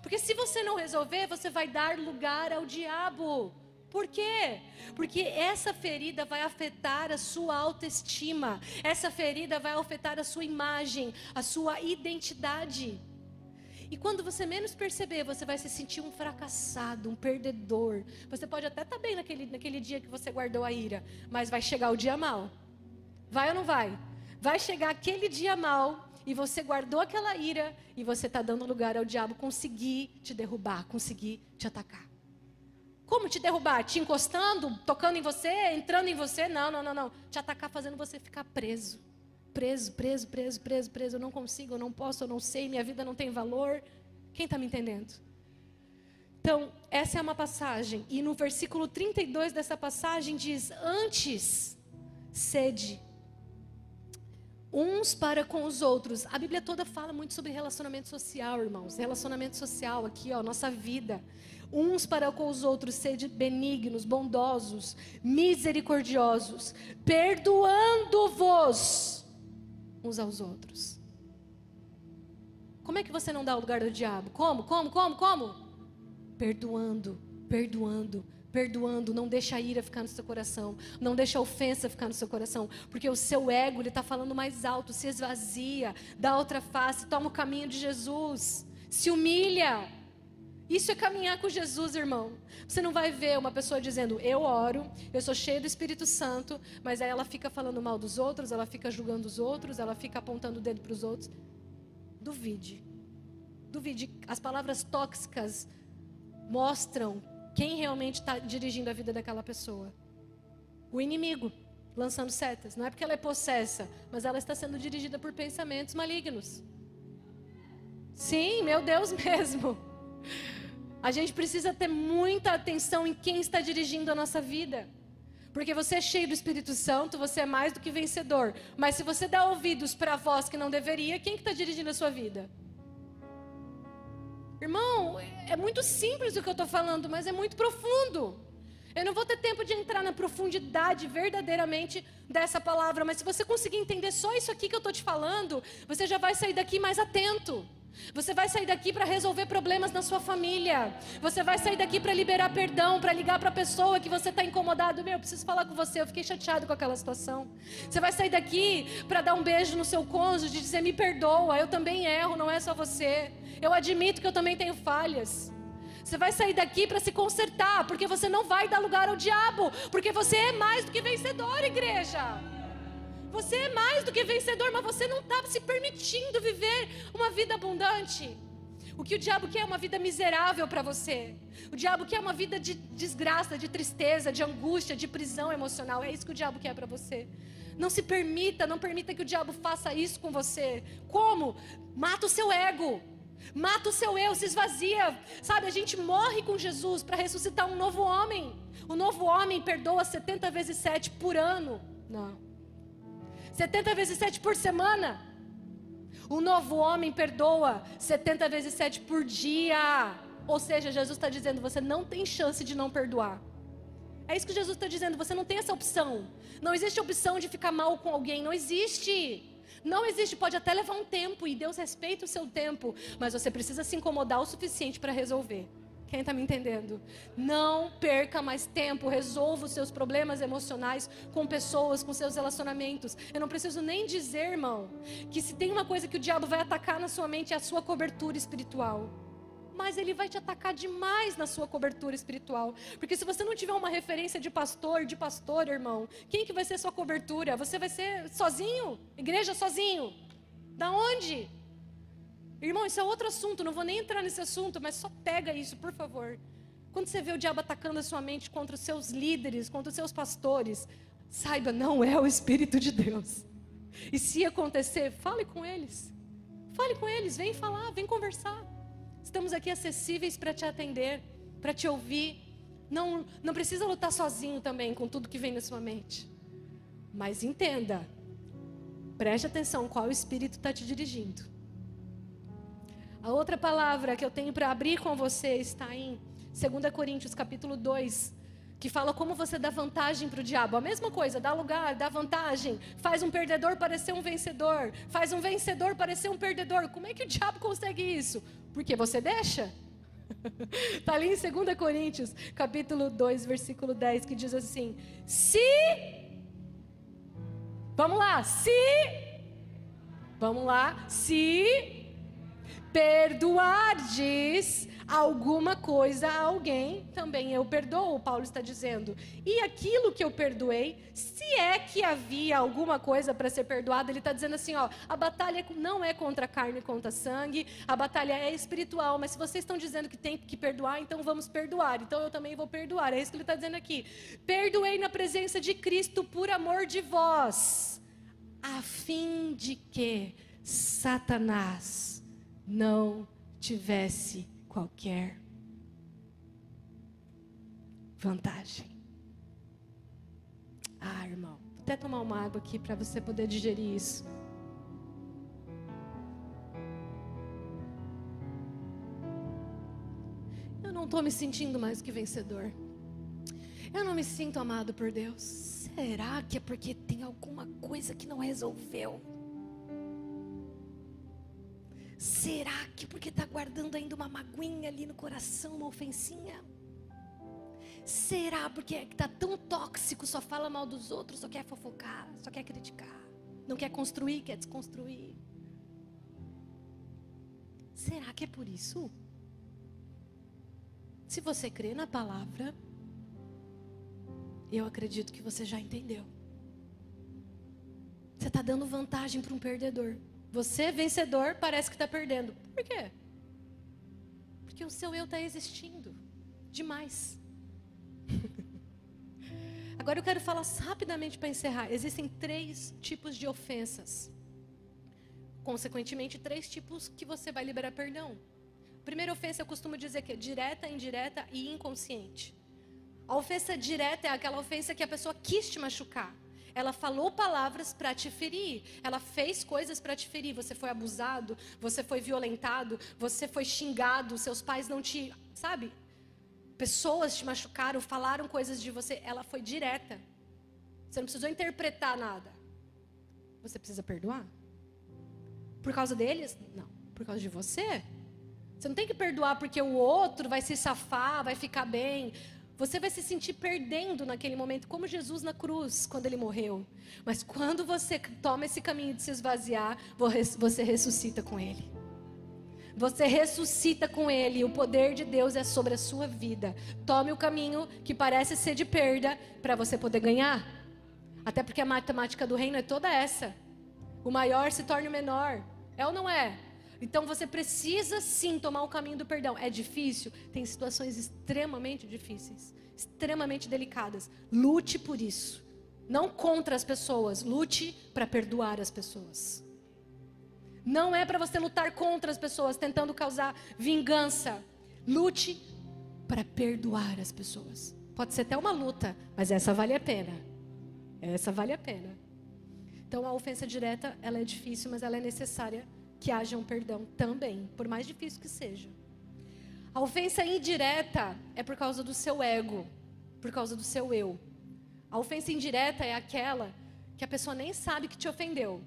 Porque se você não resolver, você vai dar lugar ao diabo. Por quê? Porque essa ferida vai afetar a sua autoestima, essa ferida vai afetar a sua imagem, a sua identidade. E quando você menos perceber, você vai se sentir um fracassado, um perdedor. Você pode até estar tá bem naquele, naquele dia que você guardou a ira, mas vai chegar o dia mal. Vai ou não vai? Vai chegar aquele dia mal e você guardou aquela ira e você está dando lugar ao diabo conseguir te derrubar, conseguir te atacar. Como te derrubar? Te encostando, tocando em você, entrando em você? Não, não, não, não. Te atacar fazendo você ficar preso. Preso, preso, preso, preso, preso. Eu não consigo, eu não posso, eu não sei, minha vida não tem valor. Quem está me entendendo? Então, essa é uma passagem. E no versículo 32 dessa passagem diz: Antes, sede uns para com os outros. A Bíblia toda fala muito sobre relacionamento social, irmãos. Relacionamento social aqui, ó, nossa vida uns para com os outros, sede benignos, bondosos, misericordiosos, perdoando-vos uns aos outros. Como é que você não dá o lugar do diabo? Como? Como? Como? Como? Perdoando, perdoando, perdoando, não deixa a ira ficar no seu coração, não deixa a ofensa ficar no seu coração, porque o seu ego ele está falando mais alto, se esvazia, dá outra face, toma o caminho de Jesus, se humilha, isso é caminhar com Jesus, irmão. Você não vai ver uma pessoa dizendo, eu oro, eu sou cheio do Espírito Santo, mas aí ela fica falando mal dos outros, ela fica julgando os outros, ela fica apontando o dedo para os outros. Duvide. Duvide. As palavras tóxicas mostram quem realmente está dirigindo a vida daquela pessoa. O inimigo, lançando setas. Não é porque ela é possessa, mas ela está sendo dirigida por pensamentos malignos. Sim, meu Deus *laughs* mesmo. A gente precisa ter muita atenção em quem está dirigindo a nossa vida. Porque você é cheio do Espírito Santo, você é mais do que vencedor. Mas se você dá ouvidos para a voz que não deveria, quem está que tá dirigindo a sua vida? Irmão, é muito simples o que eu estou falando, mas é muito profundo. Eu não vou ter tempo de entrar na profundidade verdadeiramente dessa palavra, mas se você conseguir entender só isso aqui que eu estou te falando, você já vai sair daqui mais atento. Você vai sair daqui para resolver problemas na sua família. Você vai sair daqui para liberar perdão, para ligar para a pessoa que você está incomodado. Meu, eu preciso falar com você. Eu fiquei chateado com aquela situação. Você vai sair daqui para dar um beijo no seu cônjuge, dizer me perdoa. Eu também erro, não é só você. Eu admito que eu também tenho falhas. Você vai sair daqui para se consertar, porque você não vai dar lugar ao diabo, porque você é mais do que vencedor, igreja. Você é mais do que vencedor, mas você não está se permitindo viver uma vida abundante. O que o diabo quer é uma vida miserável para você. O diabo quer uma vida de desgraça, de tristeza, de angústia, de prisão emocional. É isso que o diabo quer para você. Não se permita, não permita que o diabo faça isso com você. Como? Mata o seu ego. Mata o seu eu, se esvazia. Sabe, a gente morre com Jesus para ressuscitar um novo homem. O novo homem perdoa 70 vezes 7 por ano. Não. 70 vezes 7 por semana. O novo homem perdoa 70 vezes 7 por dia. Ou seja, Jesus está dizendo: você não tem chance de não perdoar. É isso que Jesus está dizendo: você não tem essa opção. Não existe opção de ficar mal com alguém. Não existe. Não existe. Pode até levar um tempo e Deus respeita o seu tempo. Mas você precisa se incomodar o suficiente para resolver. Quem está me entendendo? Não perca mais tempo, resolva os seus problemas emocionais com pessoas, com seus relacionamentos. Eu não preciso nem dizer, irmão, que se tem uma coisa que o diabo vai atacar na sua mente é a sua cobertura espiritual. Mas ele vai te atacar demais na sua cobertura espiritual. Porque se você não tiver uma referência de pastor, de pastor, irmão, quem que vai ser sua cobertura? Você vai ser sozinho? Igreja sozinho? Da onde? Irmão, isso é outro assunto, não vou nem entrar nesse assunto, mas só pega isso, por favor. Quando você vê o diabo atacando a sua mente contra os seus líderes, contra os seus pastores, saiba, não é o Espírito de Deus. E se acontecer, fale com eles. Fale com eles, vem falar, vem conversar. Estamos aqui acessíveis para te atender, para te ouvir. Não, não precisa lutar sozinho também com tudo que vem na sua mente. Mas entenda, preste atenção qual espírito está te dirigindo. A outra palavra que eu tenho para abrir com você está em 2 Coríntios capítulo 2, que fala como você dá vantagem para o diabo. A mesma coisa, dá lugar, dá vantagem, faz um perdedor parecer um vencedor, faz um vencedor parecer um perdedor. Como é que o diabo consegue isso? Porque você deixa. Está *laughs* ali em 2 Coríntios, capítulo 2, versículo 10, que diz assim: Se. Vamos lá, se. Vamos lá, se perdoardes alguma coisa a alguém, também eu perdoo, Paulo está dizendo. E aquilo que eu perdoei, se é que havia alguma coisa para ser perdoada, ele está dizendo assim: ó, a batalha não é contra carne e contra sangue, a batalha é espiritual, mas se vocês estão dizendo que tem que perdoar, então vamos perdoar. Então eu também vou perdoar. É isso que ele está dizendo aqui. Perdoei na presença de Cristo por amor de vós, a fim de que Satanás não tivesse qualquer vantagem. Ah, irmão, vou até tomar uma água aqui para você poder digerir isso. Eu não estou me sentindo mais que vencedor. Eu não me sinto amado por Deus. Será que é porque tem alguma coisa que não resolveu? Será que porque está guardando ainda uma maguinha ali no coração, uma ofensinha? Será porque está tão tóxico, só fala mal dos outros, só quer fofocar, só quer criticar, não quer construir, quer desconstruir? Será que é por isso? Se você crê na palavra, eu acredito que você já entendeu. Você está dando vantagem para um perdedor. Você, vencedor, parece que está perdendo. Por quê? Porque o seu eu está existindo demais. *laughs* Agora eu quero falar rapidamente para encerrar. Existem três tipos de ofensas. Consequentemente, três tipos que você vai liberar perdão. Primeira ofensa, eu costumo dizer que é direta, indireta e inconsciente. A ofensa direta é aquela ofensa que a pessoa quis te machucar. Ela falou palavras para te ferir. Ela fez coisas para te ferir. Você foi abusado, você foi violentado, você foi xingado, seus pais não te, sabe? Pessoas te machucaram, falaram coisas de você. Ela foi direta. Você não precisou interpretar nada. Você precisa perdoar? Por causa deles? Não. Por causa de você? Você não tem que perdoar porque o outro vai se safar, vai ficar bem. Você vai se sentir perdendo naquele momento, como Jesus na cruz, quando ele morreu. Mas quando você toma esse caminho de se esvaziar, você ressuscita com ele. Você ressuscita com ele, o poder de Deus é sobre a sua vida. Tome o caminho que parece ser de perda para você poder ganhar. Até porque a matemática do reino é toda essa. O maior se torna o menor. É ou não é? Então você precisa sim tomar o caminho do perdão. É difícil? Tem situações extremamente difíceis, extremamente delicadas. Lute por isso. Não contra as pessoas, lute para perdoar as pessoas. Não é para você lutar contra as pessoas, tentando causar vingança. Lute para perdoar as pessoas. Pode ser até uma luta, mas essa vale a pena. Essa vale a pena. Então a ofensa direta, ela é difícil, mas ela é necessária que haja um perdão também, por mais difícil que seja. A ofensa indireta é por causa do seu ego, por causa do seu eu. A ofensa indireta é aquela que a pessoa nem sabe que te ofendeu.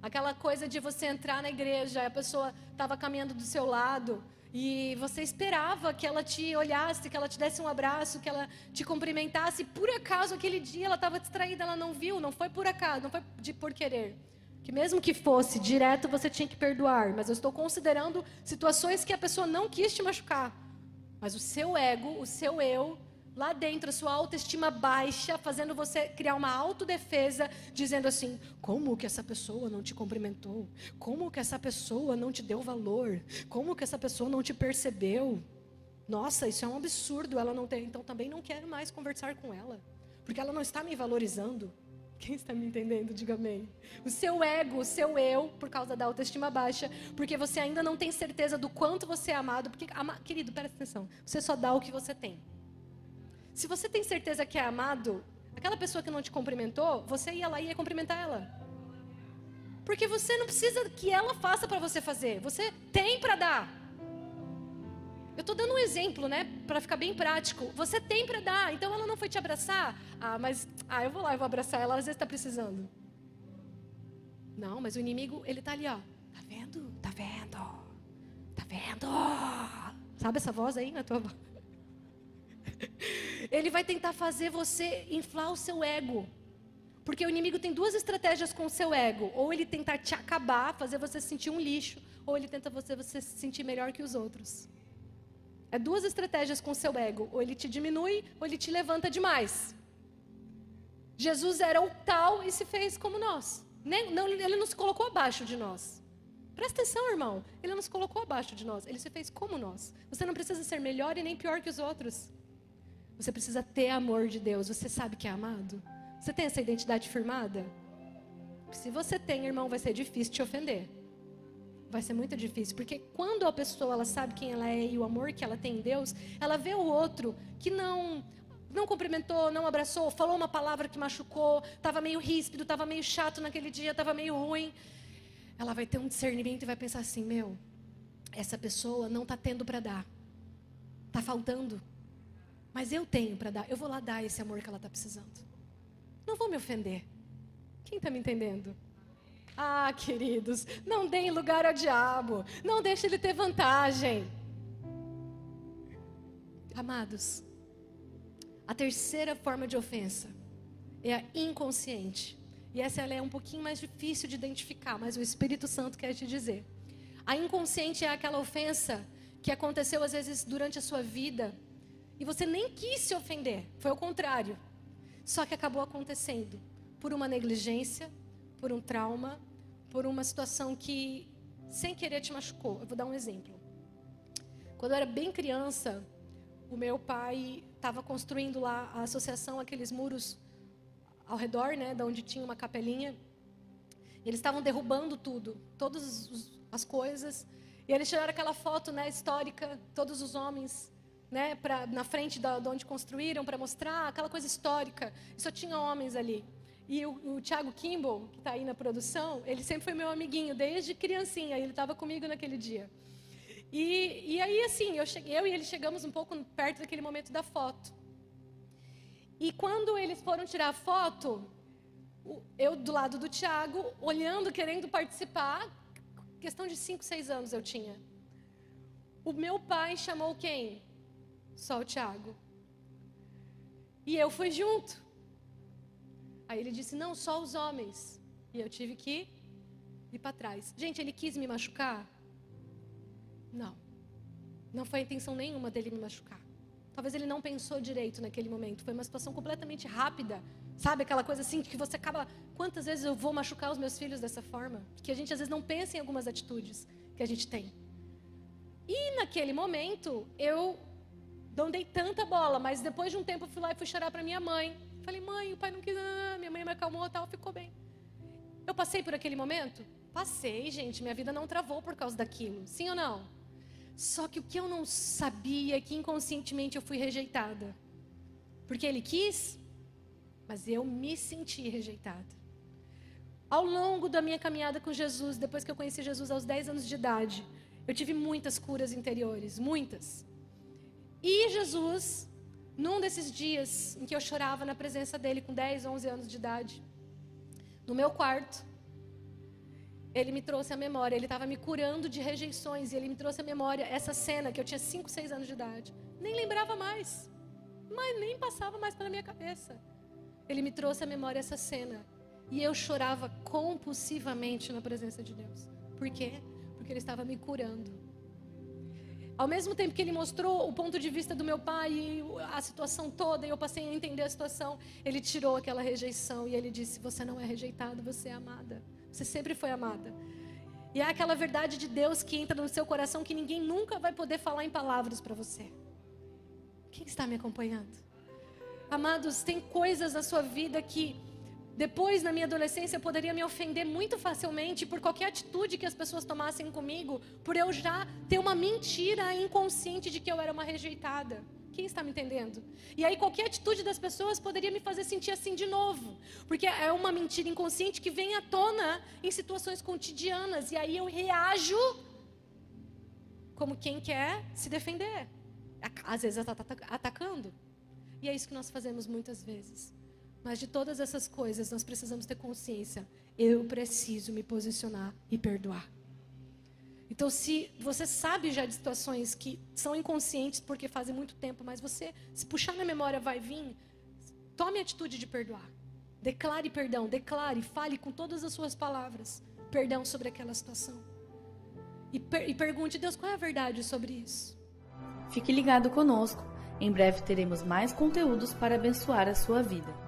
Aquela coisa de você entrar na igreja, a pessoa estava caminhando do seu lado e você esperava que ela te olhasse, que ela te desse um abraço, que ela te cumprimentasse. Por acaso aquele dia ela estava distraída, ela não viu, não foi por acaso, não foi de por querer. Que mesmo que fosse direto, você tinha que perdoar. Mas eu estou considerando situações que a pessoa não quis te machucar. Mas o seu ego, o seu eu, lá dentro, a sua autoestima baixa, fazendo você criar uma autodefesa, dizendo assim: como que essa pessoa não te cumprimentou? Como que essa pessoa não te deu valor? Como que essa pessoa não te percebeu? Nossa, isso é um absurdo. Ela não tem, então também não quero mais conversar com ela, porque ela não está me valorizando. Quem está me entendendo, diga amém. O seu ego, o seu eu, por causa da autoestima baixa, porque você ainda não tem certeza do quanto você é amado. Porque, ama, querido, presta atenção. Você só dá o que você tem. Se você tem certeza que é amado, aquela pessoa que não te cumprimentou, você ia lá e ia cumprimentar ela. Porque você não precisa que ela faça para você fazer. Você tem para dar. Eu estou dando um exemplo, né, para ficar bem prático. Você tem para dar, então ela não foi te abraçar. Ah, mas ah, eu vou lá, eu vou abraçar ela, às vezes está precisando. Não, mas o inimigo, ele tá ali, ó. Tá vendo? Tá vendo? Tá vendo? Sabe essa voz aí na tua voz? *laughs* Ele vai tentar fazer você inflar o seu ego. Porque o inimigo tem duas estratégias com o seu ego. Ou ele tenta te acabar, fazer você se sentir um lixo, ou ele tenta você, você se sentir melhor que os outros. É duas estratégias com seu ego. Ou ele te diminui, ou ele te levanta demais. Jesus era o tal e se fez como nós. Nem, não, ele não se colocou abaixo de nós. Presta atenção, irmão. Ele não se colocou abaixo de nós. Ele se fez como nós. Você não precisa ser melhor e nem pior que os outros. Você precisa ter amor de Deus. Você sabe que é amado? Você tem essa identidade firmada? Se você tem, irmão, vai ser difícil te ofender vai ser muito difícil, porque quando a pessoa ela sabe quem ela é e o amor que ela tem em Deus, ela vê o outro que não não cumprimentou, não abraçou, falou uma palavra que machucou, estava meio ríspido, estava meio chato naquele dia, estava meio ruim. Ela vai ter um discernimento e vai pensar assim: meu, essa pessoa não está tendo para dar, está faltando, mas eu tenho para dar, eu vou lá dar esse amor que ela está precisando. Não vou me ofender. Quem está me entendendo? Ah, queridos, não deem lugar ao diabo. Não deixe ele ter vantagem. Amados, a terceira forma de ofensa é a inconsciente. E essa ela é um pouquinho mais difícil de identificar, mas o Espírito Santo quer te dizer. A inconsciente é aquela ofensa que aconteceu às vezes durante a sua vida e você nem quis se ofender, foi o contrário. Só que acabou acontecendo por uma negligência, por um trauma, por uma situação que sem querer te machucou. Eu vou dar um exemplo. Quando eu era bem criança, o meu pai estava construindo lá a associação, aqueles muros ao redor, né, da onde tinha uma capelinha. Eles estavam derrubando tudo, todas as coisas. E eles tiraram aquela foto, né, histórica, todos os homens, né, pra, na frente da, de onde construíram para mostrar aquela coisa histórica. Só tinha homens ali. E o, o Thiago Kimball, que está aí na produção, ele sempre foi meu amiguinho, desde criancinha. Ele estava comigo naquele dia. E, e aí, assim, eu, cheguei, eu e ele chegamos um pouco perto daquele momento da foto. E quando eles foram tirar a foto, eu do lado do Tiago, olhando, querendo participar, questão de 5, 6 anos eu tinha. O meu pai chamou quem? Só o Tiago. E eu fui junto. Aí ele disse: Não, só os homens. E eu tive que ir para trás. Gente, ele quis me machucar? Não. Não foi a intenção nenhuma dele me machucar. Talvez ele não pensou direito naquele momento. Foi uma situação completamente rápida. Sabe aquela coisa assim que você acaba. Quantas vezes eu vou machucar os meus filhos dessa forma? Que a gente às vezes não pensa em algumas atitudes que a gente tem. E naquele momento eu não dei tanta bola, mas depois de um tempo eu fui lá e fui chorar para minha mãe. Falei, mãe, o pai não quis. Minha mãe me acalmou tal, ficou bem. Eu passei por aquele momento? Passei, gente. Minha vida não travou por causa daquilo. Sim ou não? Só que o que eu não sabia é que inconscientemente eu fui rejeitada. Porque ele quis, mas eu me senti rejeitada. Ao longo da minha caminhada com Jesus, depois que eu conheci Jesus aos 10 anos de idade, eu tive muitas curas interiores, muitas. E Jesus num desses dias em que eu chorava na presença dele com 10, 11 anos de idade, no meu quarto, ele me trouxe a memória, ele estava me curando de rejeições e ele me trouxe a memória essa cena que eu tinha 5, 6 anos de idade. Nem lembrava mais, mas nem passava mais pela minha cabeça. Ele me trouxe a memória essa cena e eu chorava compulsivamente na presença de Deus. Por quê? Porque ele estava me curando. Ao mesmo tempo que ele mostrou o ponto de vista do meu pai e a situação toda, e eu passei a entender a situação, ele tirou aquela rejeição e ele disse: Você não é rejeitada, você é amada. Você sempre foi amada. E é aquela verdade de Deus que entra no seu coração que ninguém nunca vai poder falar em palavras para você. Quem está me acompanhando? Amados, tem coisas na sua vida que depois, na minha adolescência, eu poderia me ofender muito facilmente por qualquer atitude que as pessoas tomassem comigo, por eu já ter uma mentira inconsciente de que eu era uma rejeitada. Quem está me entendendo? E aí, qualquer atitude das pessoas poderia me fazer sentir assim de novo, porque é uma mentira inconsciente que vem à tona em situações cotidianas, e aí eu reajo como quem quer se defender, às vezes atacando. E é isso que nós fazemos muitas vezes. Mas de todas essas coisas, nós precisamos ter consciência. Eu preciso me posicionar e perdoar. Então, se você sabe já de situações que são inconscientes porque fazem muito tempo, mas você, se puxar na memória, vai vir, tome a atitude de perdoar. Declare perdão, declare, fale com todas as suas palavras perdão sobre aquela situação. E, per e pergunte, Deus, qual é a verdade sobre isso? Fique ligado conosco. Em breve teremos mais conteúdos para abençoar a sua vida.